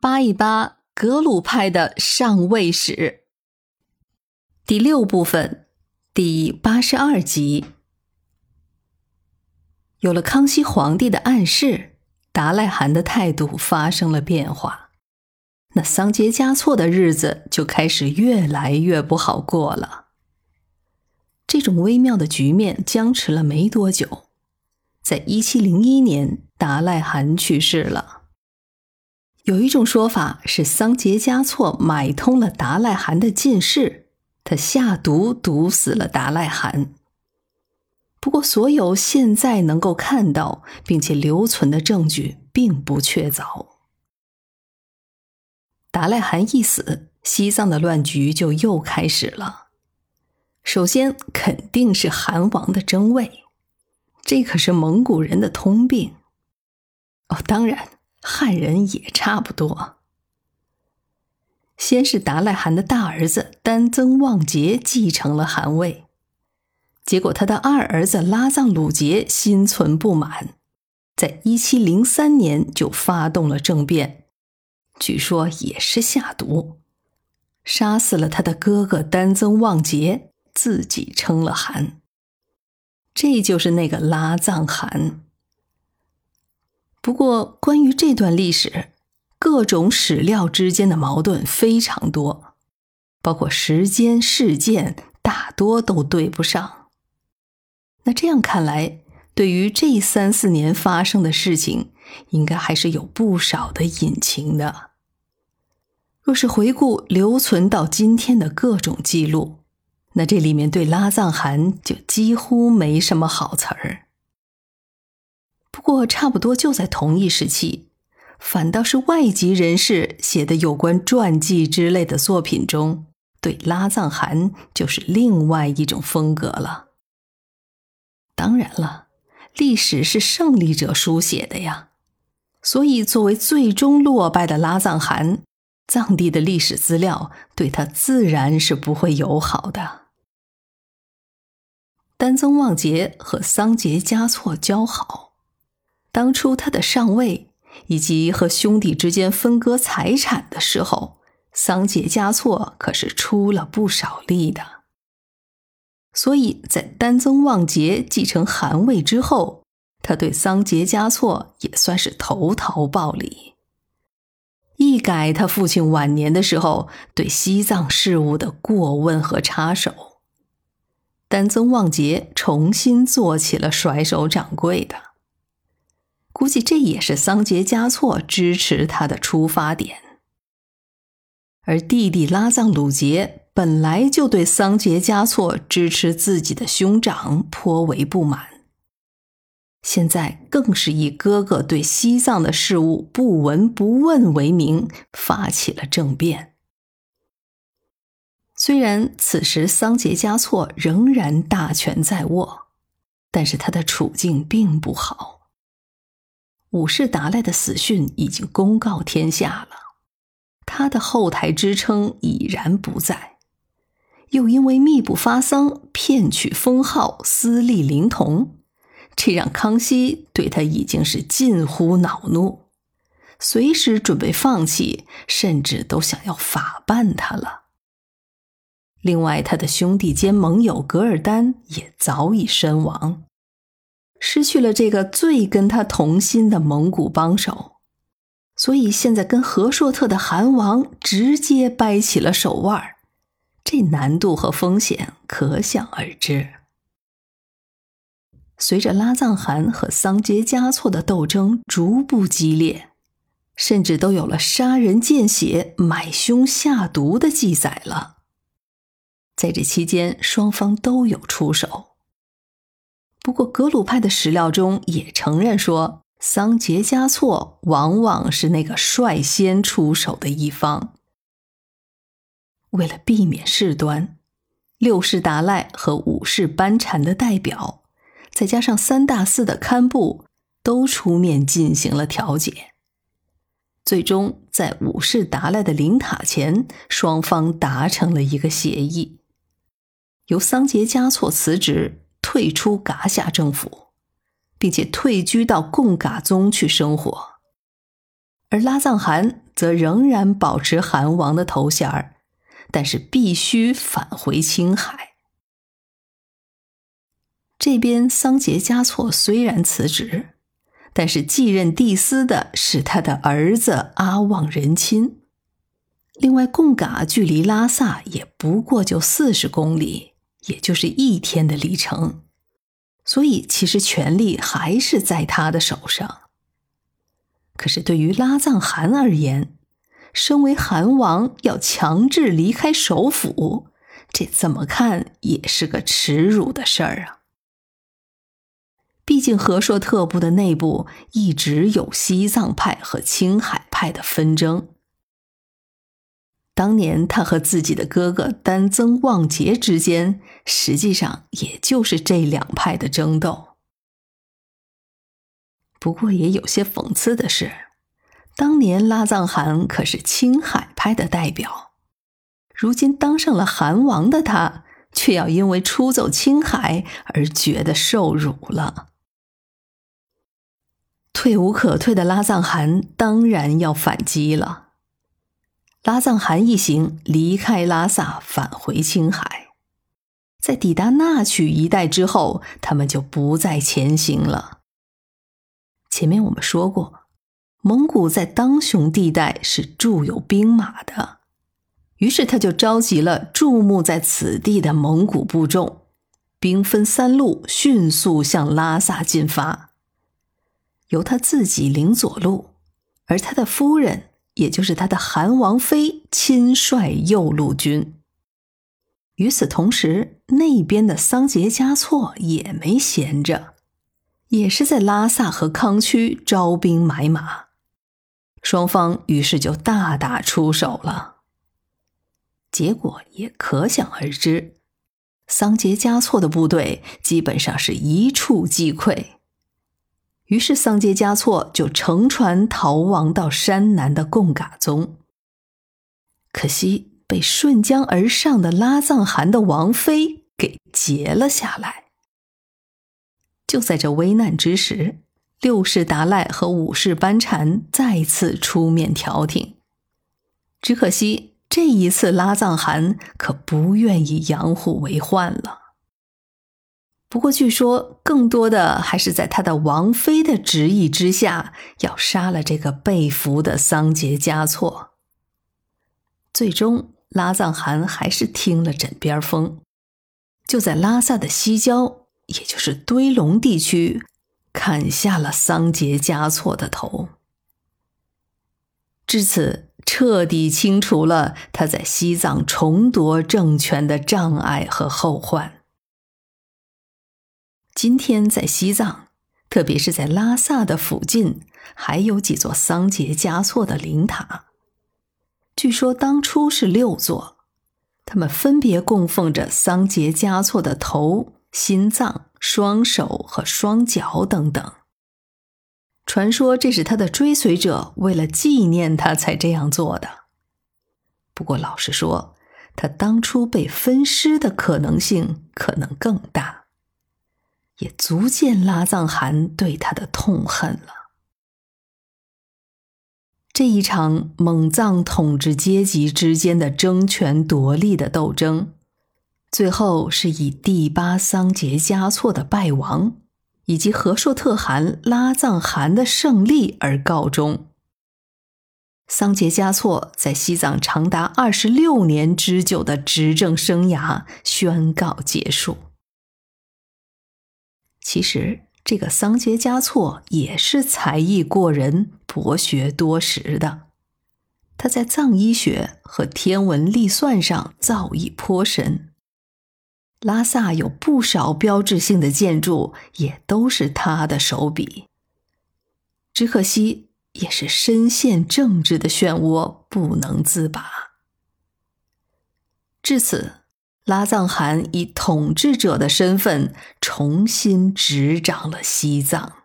扒一扒格鲁派的上位史，第六部分，第八十二集。有了康熙皇帝的暗示，达赖汗的态度发生了变化，那桑杰嘉措的日子就开始越来越不好过了。这种微妙的局面僵持了没多久，在一七零一年，达赖汗去世了。有一种说法是桑杰嘉措买通了达赖汗的近视，他下毒毒死了达赖汗。不过，所有现在能够看到并且留存的证据并不确凿。达赖汗一死，西藏的乱局就又开始了。首先，肯定是汗王的争位，这可是蒙古人的通病。哦，当然。汉人也差不多。先是达赖汗的大儿子丹增旺杰继承了汗位，结果他的二儿子拉藏鲁杰心存不满，在一七零三年就发动了政变，据说也是下毒，杀死了他的哥哥丹增旺杰，自己称了汗。这就是那个拉藏汗。不过，关于这段历史，各种史料之间的矛盾非常多，包括时间、事件，大多都对不上。那这样看来，对于这三四年发生的事情，应该还是有不少的隐情的。若是回顾留存到今天的各种记录，那这里面对拉藏汗就几乎没什么好词儿。不过，差不多就在同一时期，反倒是外籍人士写的有关传记之类的作品中，对拉藏汗就是另外一种风格了。当然了，历史是胜利者书写的呀，所以作为最终落败的拉藏汗，藏地的历史资料对他自然是不会友好的。丹增旺杰和桑杰嘉措交好。当初他的上位，以及和兄弟之间分割财产的时候，桑杰嘉措可是出了不少力的。所以在丹增旺杰继承汗位之后，他对桑杰嘉措也算是投桃报李，一改他父亲晚年的时候对西藏事务的过问和插手，丹增旺杰重新做起了甩手掌柜的。估计这也是桑杰嘉措支持他的出发点，而弟弟拉藏鲁杰本来就对桑杰嘉措支持自己的兄长颇为不满，现在更是以哥哥对西藏的事务不闻不问为名，发起了政变。虽然此时桑杰嘉措仍然大权在握，但是他的处境并不好。五世达赖的死讯已经公告天下了，他的后台支撑已然不在，又因为密不发丧、骗取封号、私利灵童，这让康熙对他已经是近乎恼怒，随时准备放弃，甚至都想要法办他了。另外，他的兄弟兼盟友噶尔丹也早已身亡。失去了这个最跟他同心的蒙古帮手，所以现在跟和硕特的韩王直接掰起了手腕儿这难度和风险可想而知。随着拉藏汗和桑杰嘉措的斗争逐步激烈，甚至都有了杀人见血、买凶下毒的记载了。在这期间，双方都有出手。不过，格鲁派的史料中也承认说，桑杰嘉措往往是那个率先出手的一方。为了避免事端，六世达赖和五世班禅的代表，再加上三大寺的堪布，都出面进行了调解。最终，在五世达赖的灵塔前，双方达成了一个协议，由桑杰嘉措辞职。退出噶夏政府，并且退居到贡嘎宗去生活。而拉藏汗则仍然保持汗王的头衔儿，但是必须返回青海。这边桑杰嘉措虽然辞职，但是继任帝司的是他的儿子阿旺仁亲。另外，贡嘎距离拉萨也不过就四十公里，也就是一天的里程，所以其实权力还是在他的手上。可是对于拉藏汗而言，身为汗王要强制离开首府，这怎么看也是个耻辱的事儿啊！毕竟和硕特部的内部一直有西藏派和青海派的纷争。当年他和自己的哥哥丹增旺杰之间，实际上也就是这两派的争斗。不过也有些讽刺的是，当年拉藏汗可是青海派的代表，如今当上了汗王的他，却要因为出走青海而觉得受辱了。退无可退的拉藏汗当然要反击了。拉藏汗一行离开拉萨，返回青海，在抵达那曲一带之后，他们就不再前行了。前面我们说过，蒙古在当雄地带是驻有兵马的，于是他就召集了驻牧在此地的蒙古部众，兵分三路，迅速向拉萨进发。由他自己领左路，而他的夫人，也就是他的韩王妃，亲率右路军。与此同时，那边的桑杰嘉措也没闲着。也是在拉萨和康区招兵买马，双方于是就大打出手了。结果也可想而知，桑杰嘉措的部队基本上是一触即溃。于是桑杰嘉措就乘船逃亡到山南的贡嘎宗，可惜被顺江而上的拉藏汗的王妃给截了下来。就在这危难之时，六世达赖和五世班禅再次出面调停。只可惜这一次拉藏汗可不愿意养虎为患了。不过据说更多的还是在他的王妃的旨意之下，要杀了这个被俘的桑杰嘉措。最终，拉藏汗还是听了枕边风，就在拉萨的西郊。也就是堆龙地区，砍下了桑杰嘉措的头，至此彻底清除了他在西藏重夺政权的障碍和后患。今天在西藏，特别是在拉萨的附近，还有几座桑杰嘉措的灵塔，据说当初是六座，他们分别供奉着桑杰嘉措的头。心脏、双手和双脚等等。传说这是他的追随者为了纪念他才这样做的。不过老实说，他当初被分尸的可能性可能更大，也足见拉藏汗对他的痛恨了。这一场蒙藏统治阶级之间的争权夺利的斗争。最后是以第八桑杰嘉措的败亡，以及和硕特汗拉藏汗的胜利而告终。桑杰嘉措在西藏长达二十六年之久的执政生涯宣告结束。其实，这个桑杰嘉措也是才艺过人、博学多识的，他在藏医学和天文历算上造诣颇深。拉萨有不少标志性的建筑，也都是他的手笔。只可惜，也是深陷政治的漩涡，不能自拔。至此，拉藏汗以统治者的身份重新执掌了西藏。